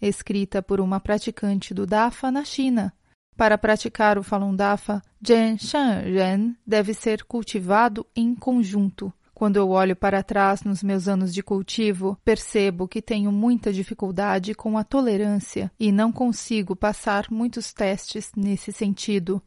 escrita por uma praticante do Dafa na China. Para praticar o Falun Dafa, Zhen Shan Ren deve ser cultivado em conjunto. Quando eu olho para trás nos meus anos de cultivo, percebo que tenho muita dificuldade com a tolerância e não consigo passar muitos testes nesse sentido.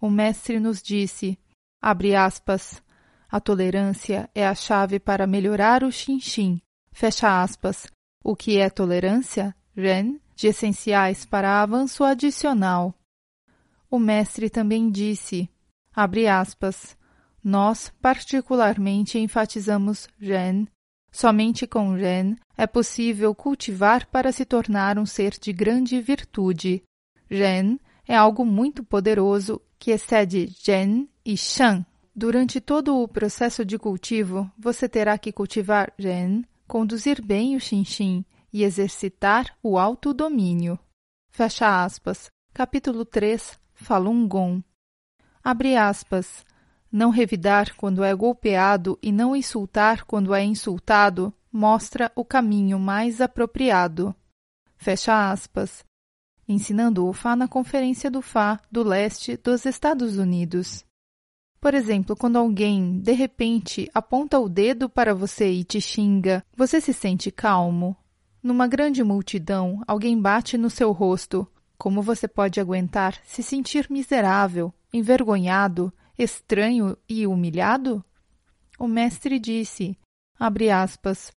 O mestre nos disse, abre aspas, a tolerância é a chave para melhorar o xin-xin. Fecha aspas. O que é tolerância? Ren, de essenciais para avanço adicional. O mestre também disse, abre aspas, nós particularmente enfatizamos Ren. Somente com Ren é possível cultivar para se tornar um ser de grande virtude. Ren é algo muito poderoso que excede Zhen e Shan. Durante todo o processo de cultivo, você terá que cultivar Ren, conduzir bem o Xin e exercitar o autodomínio. Fecha aspas. Capítulo 3 Falun Gong. Abre aspas. Não revidar quando é golpeado e não insultar quando é insultado mostra o caminho mais apropriado. Fecha aspas. Ensinando o Fá na Conferência do Fá do Leste dos Estados Unidos. Por exemplo, quando alguém, de repente, aponta o dedo para você e te xinga, você se sente calmo? Numa grande multidão, alguém bate no seu rosto. Como você pode aguentar se sentir miserável, envergonhado, estranho e humilhado? O mestre disse, abre aspas,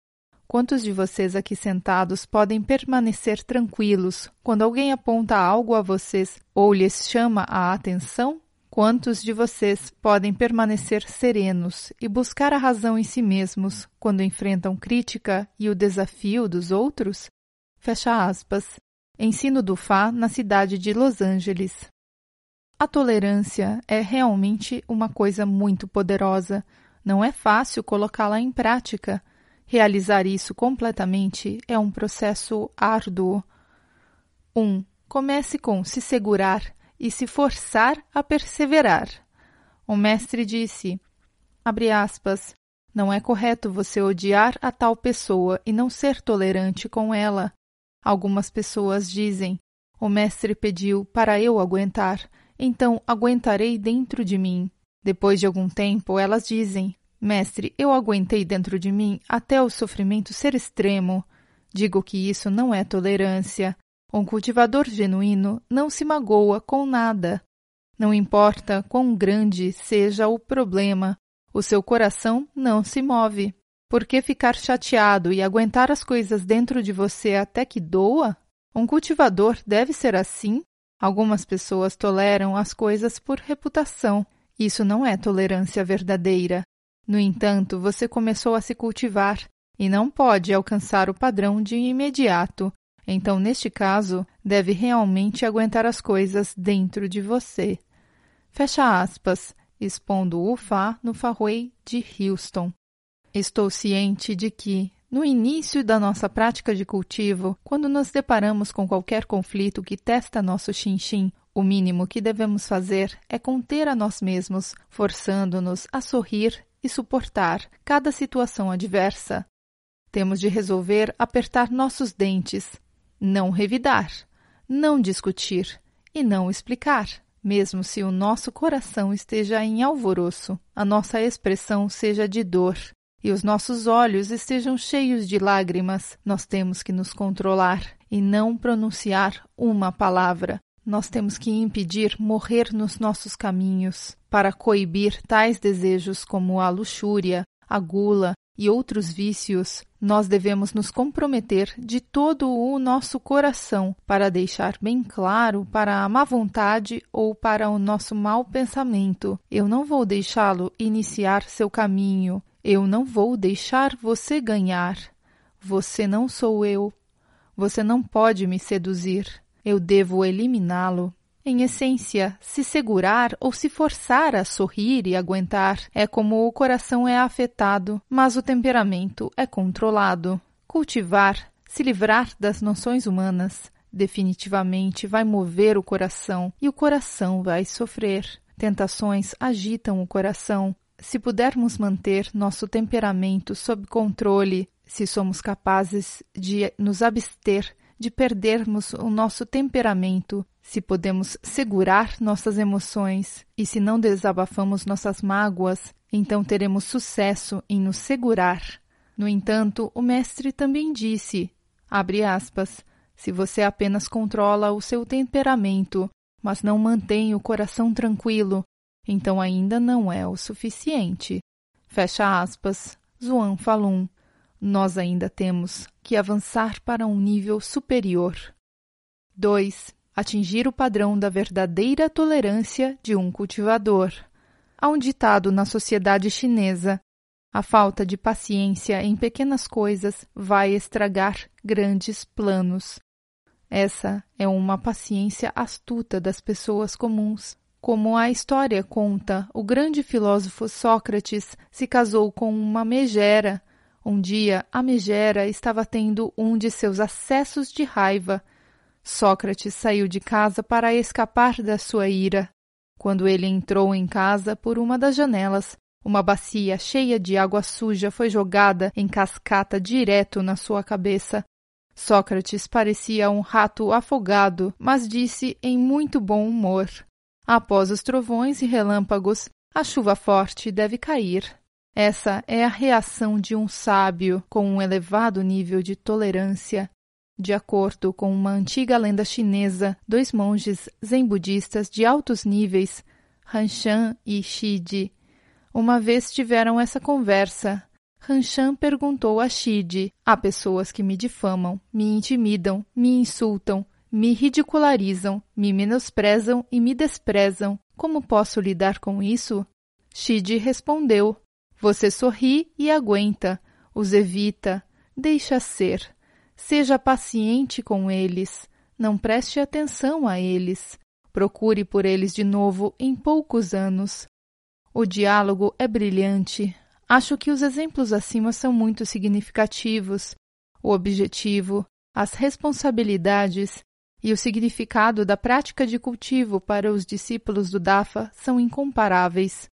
Quantos de vocês aqui sentados podem permanecer tranquilos quando alguém aponta algo a vocês ou lhes chama a atenção? Quantos de vocês podem permanecer serenos e buscar a razão em si mesmos quando enfrentam crítica e o desafio dos outros? Fecha aspas. Ensino do Fá na cidade de Los Angeles. A tolerância é realmente uma coisa muito poderosa. Não é fácil colocá-la em prática. Realizar isso completamente é um processo árduo. 1. Um, comece com se segurar e se forçar a perseverar. O mestre disse, aspas, não é correto você odiar a tal pessoa e não ser tolerante com ela. Algumas pessoas dizem, o mestre pediu para eu aguentar, então aguentarei dentro de mim. Depois de algum tempo, elas dizem, mestre, eu aguentei dentro de mim até o sofrimento ser extremo. Digo que isso não é tolerância. Um cultivador genuíno não se magoa com nada. Não importa quão grande seja o problema, o seu coração não se move. Por que ficar chateado e aguentar as coisas dentro de você até que doa? Um cultivador deve ser assim? Algumas pessoas toleram as coisas por reputação. Isso não é tolerância verdadeira. No entanto, você começou a se cultivar e não pode alcançar o padrão de imediato então, neste caso, deve realmente aguentar as coisas dentro de você. Fecha aspas, expondo o Fá no Farway de Houston. Estou ciente de que, no início da nossa prática de cultivo, quando nos deparamos com qualquer conflito que testa nosso chinchim, o mínimo que devemos fazer é conter a nós mesmos, forçando-nos a sorrir e suportar cada situação adversa. Temos de resolver apertar nossos dentes, não revidar, não discutir e não explicar. mesmo se o nosso coração esteja em alvoroço, a nossa expressão seja de dor e os nossos olhos estejam cheios de lágrimas, nós temos que nos controlar e não pronunciar uma palavra. Nós temos que impedir morrer nos nossos caminhos para coibir tais desejos como a luxúria, a gula e outros vícios. Nós devemos nos comprometer de todo o nosso coração para deixar bem claro para a má vontade ou para o nosso mau pensamento: eu não vou deixá-lo iniciar seu caminho, eu não vou deixar você ganhar. Você não sou eu. Você não pode me seduzir. Eu devo eliminá-lo. Em essência, se segurar ou se forçar a sorrir e aguentar é como o coração é afetado, mas o temperamento é controlado. Cultivar, se livrar das noções humanas, definitivamente vai mover o coração e o coração vai sofrer. Tentações agitam o coração, se pudermos manter nosso temperamento sob controle, se somos capazes de nos abster de perdermos o nosso temperamento, se podemos segurar nossas emoções e se não desabafamos nossas mágoas, então teremos sucesso em nos segurar. No entanto, o mestre também disse, aspas, se você apenas controla o seu temperamento, mas não mantém o coração tranquilo, então ainda não é o suficiente. Fecha aspas, Zuan Falun. Nós ainda temos que avançar para um nível superior. 2. Atingir o padrão da verdadeira tolerância de um cultivador. Há um ditado na sociedade chinesa: a falta de paciência em pequenas coisas vai estragar grandes planos. Essa é uma paciência astuta das pessoas comuns. Como a história conta, o grande filósofo Sócrates se casou com uma megera. Um dia, a megera estava tendo um de seus acessos de raiva. Sócrates saiu de casa para escapar da sua ira. Quando ele entrou em casa por uma das janelas, uma bacia cheia de água suja foi jogada em cascata direto na sua cabeça. Sócrates parecia um rato afogado, mas disse em muito bom humor: Após os trovões e relâmpagos, a chuva forte deve cair. Essa é a reação de um sábio com um elevado nível de tolerância. De acordo com uma antiga lenda chinesa, dois monges zen budistas de altos níveis, Hanshan e Shiji, uma vez tiveram essa conversa. Hanshan perguntou a Shiji: Há pessoas que me difamam, me intimidam, me insultam, me ridicularizam, me menosprezam e me desprezam. Como posso lidar com isso? Shide respondeu: Você sorri e aguenta, os evita, deixa ser. Seja paciente com eles, não preste atenção a eles. Procure por eles de novo em poucos anos. O diálogo é brilhante. Acho que os exemplos acima são muito significativos. O objetivo, as responsabilidades e o significado da prática de cultivo para os discípulos do Dafa são incomparáveis.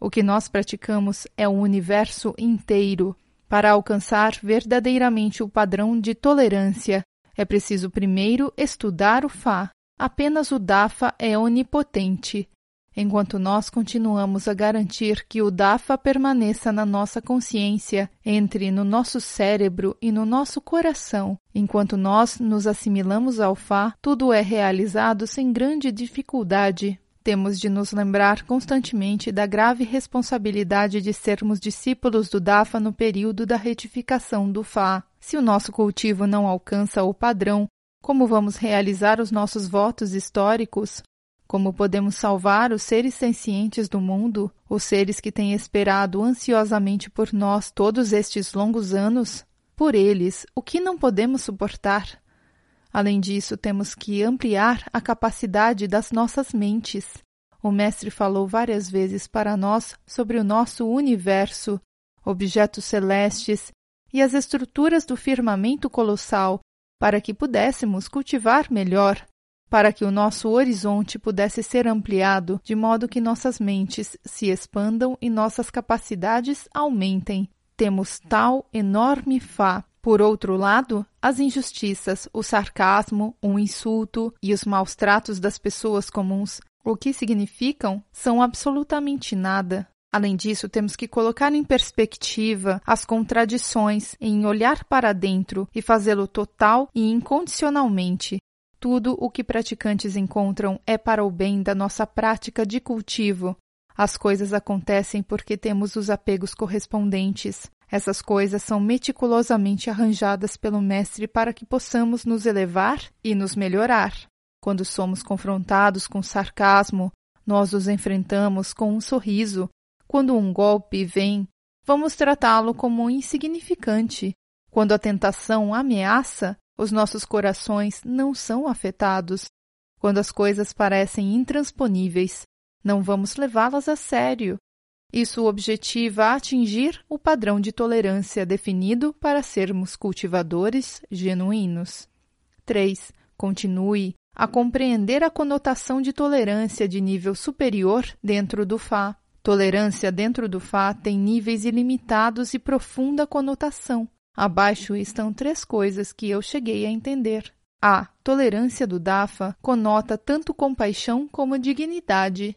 O que nós praticamos é o universo inteiro. Para alcançar verdadeiramente o padrão de tolerância, é preciso primeiro estudar o Fá. Apenas o Dafa é onipotente enquanto nós continuamos a garantir que o DAFA permaneça na nossa consciência, entre no nosso cérebro e no nosso coração. Enquanto nós nos assimilamos ao Fá, tudo é realizado sem grande dificuldade. Temos de nos lembrar constantemente da grave responsabilidade de sermos discípulos do Dafa no período da retificação do Fá. Se o nosso cultivo não alcança o padrão, como vamos realizar os nossos votos históricos? Como podemos salvar os seres sencientes do mundo, os seres que têm esperado ansiosamente por nós todos estes longos anos? Por eles, o que não podemos suportar? Além disso, temos que ampliar a capacidade das nossas mentes. O Mestre falou várias vezes para nós sobre o nosso universo, objetos celestes e as estruturas do firmamento colossal, para que pudéssemos cultivar melhor para que o nosso horizonte pudesse ser ampliado, de modo que nossas mentes se expandam e nossas capacidades aumentem. Temos tal enorme Fá. Por outro lado, as injustiças, o sarcasmo, o insulto e os maus tratos das pessoas comuns o que significam são absolutamente nada. Além disso, temos que colocar em perspectiva as contradições em olhar para dentro e fazê-lo total e incondicionalmente. Tudo o que praticantes encontram é para o bem da nossa prática de cultivo. As coisas acontecem porque temos os apegos correspondentes. Essas coisas são meticulosamente arranjadas pelo Mestre para que possamos nos elevar e nos melhorar. Quando somos confrontados com sarcasmo, nós os enfrentamos com um sorriso. Quando um golpe vem, vamos tratá-lo como insignificante. Quando a tentação ameaça, os nossos corações não são afetados. Quando as coisas parecem intransponíveis, não vamos levá-las a sério. Isso objetiva atingir o padrão de tolerância definido para sermos cultivadores genuínos. 3. Continue a compreender a conotação de tolerância de nível superior dentro do Fá. Tolerância dentro do Fá tem níveis ilimitados e profunda conotação. Abaixo estão três coisas que eu cheguei a entender. A tolerância do Dafa conota tanto compaixão como dignidade.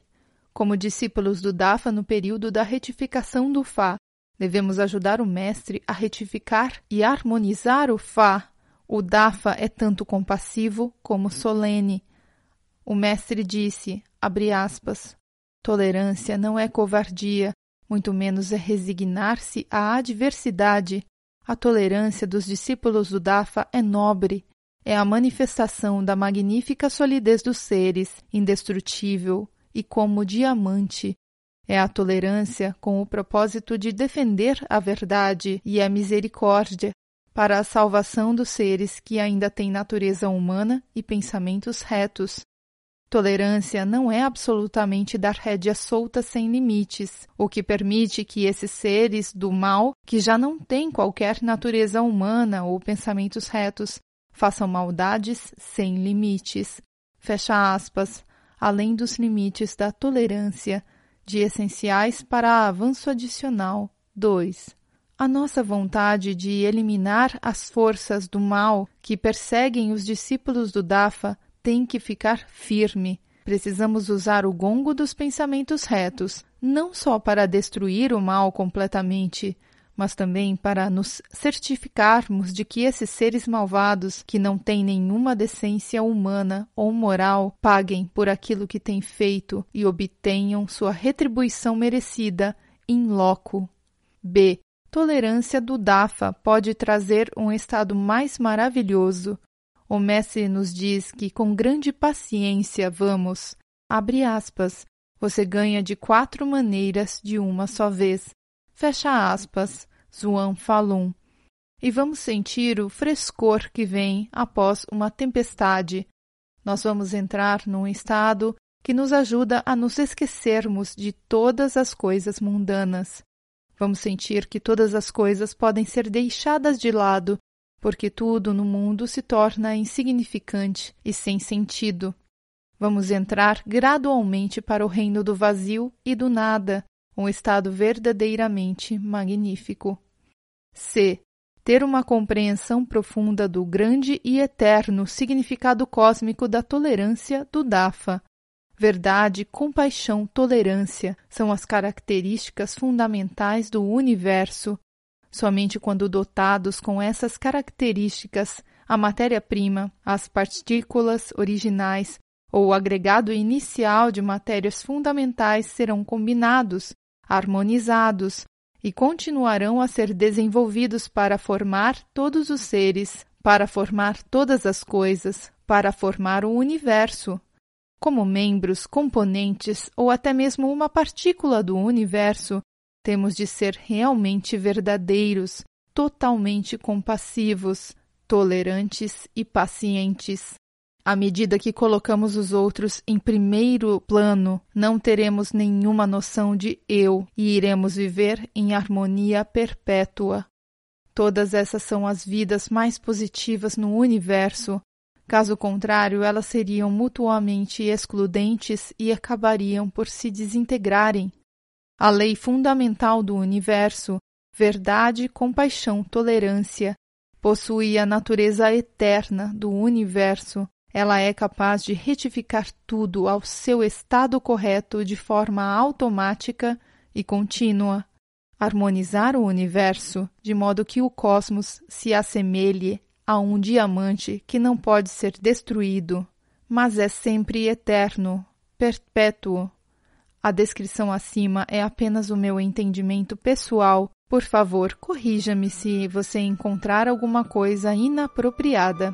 Como discípulos do Dafa no período da retificação do Fá, devemos ajudar o mestre a retificar e harmonizar o Fá. O Dafa é tanto compassivo como solene. O mestre disse, abre aspas, tolerância não é covardia, muito menos é resignar-se à adversidade. A tolerância dos discípulos do Dafa é nobre, é a manifestação da magnífica solidez dos seres, indestrutível, e como diamante. É a tolerância com o propósito de defender a verdade e a misericórdia para a salvação dos seres que ainda têm natureza humana e pensamentos retos. Tolerância não é absolutamente dar rédea solta sem limites, o que permite que esses seres do mal, que já não têm qualquer natureza humana ou pensamentos retos, façam maldades sem limites. Fecha aspas além dos limites da tolerância, de essenciais para avanço adicional. 2. A nossa vontade de eliminar as forças do mal que perseguem os discípulos do Dafa tem que ficar firme. Precisamos usar o gongo dos pensamentos retos, não só para destruir o mal completamente, mas também para nos certificarmos de que esses seres malvados, que não têm nenhuma decência humana ou moral, paguem por aquilo que têm feito e obtenham sua retribuição merecida in loco. B. Tolerância do Dafa pode trazer um estado mais maravilhoso. O mestre nos diz que com grande paciência vamos, abre aspas, você ganha de quatro maneiras de uma só vez, Fecha aspas, Zuan Falun. E vamos sentir o frescor que vem após uma tempestade. Nós vamos entrar num estado que nos ajuda a nos esquecermos de todas as coisas mundanas. Vamos sentir que todas as coisas podem ser deixadas de lado, porque tudo no mundo se torna insignificante e sem sentido. Vamos entrar gradualmente para o reino do vazio e do nada, um estado verdadeiramente magnífico. C. Ter uma compreensão profunda do grande e eterno significado cósmico da tolerância do Dafa. Verdade, compaixão, tolerância são as características fundamentais do universo. Somente quando dotados com essas características, a matéria-prima, as partículas originais ou o agregado inicial de matérias fundamentais serão combinados harmonizados e continuarão a ser desenvolvidos para formar todos os seres, para formar todas as coisas, para formar o universo. Como membros, componentes ou até mesmo uma partícula do universo, temos de ser realmente verdadeiros, totalmente compassivos, tolerantes e pacientes. À medida que colocamos os outros em primeiro plano, não teremos nenhuma noção de eu e iremos viver em harmonia perpétua. Todas essas são as vidas mais positivas no universo. Caso contrário, elas seriam mutuamente excludentes e acabariam por se desintegrarem. A lei fundamental do universo, verdade, compaixão, tolerância, possui a natureza eterna do universo ela é capaz de retificar tudo ao seu estado correto de forma automática e contínua, harmonizar o universo de modo que o cosmos se assemelhe a um diamante que não pode ser destruído, mas é sempre eterno, perpétuo. A descrição acima é apenas o meu entendimento pessoal. Por favor, corrija-me se você encontrar alguma coisa inapropriada.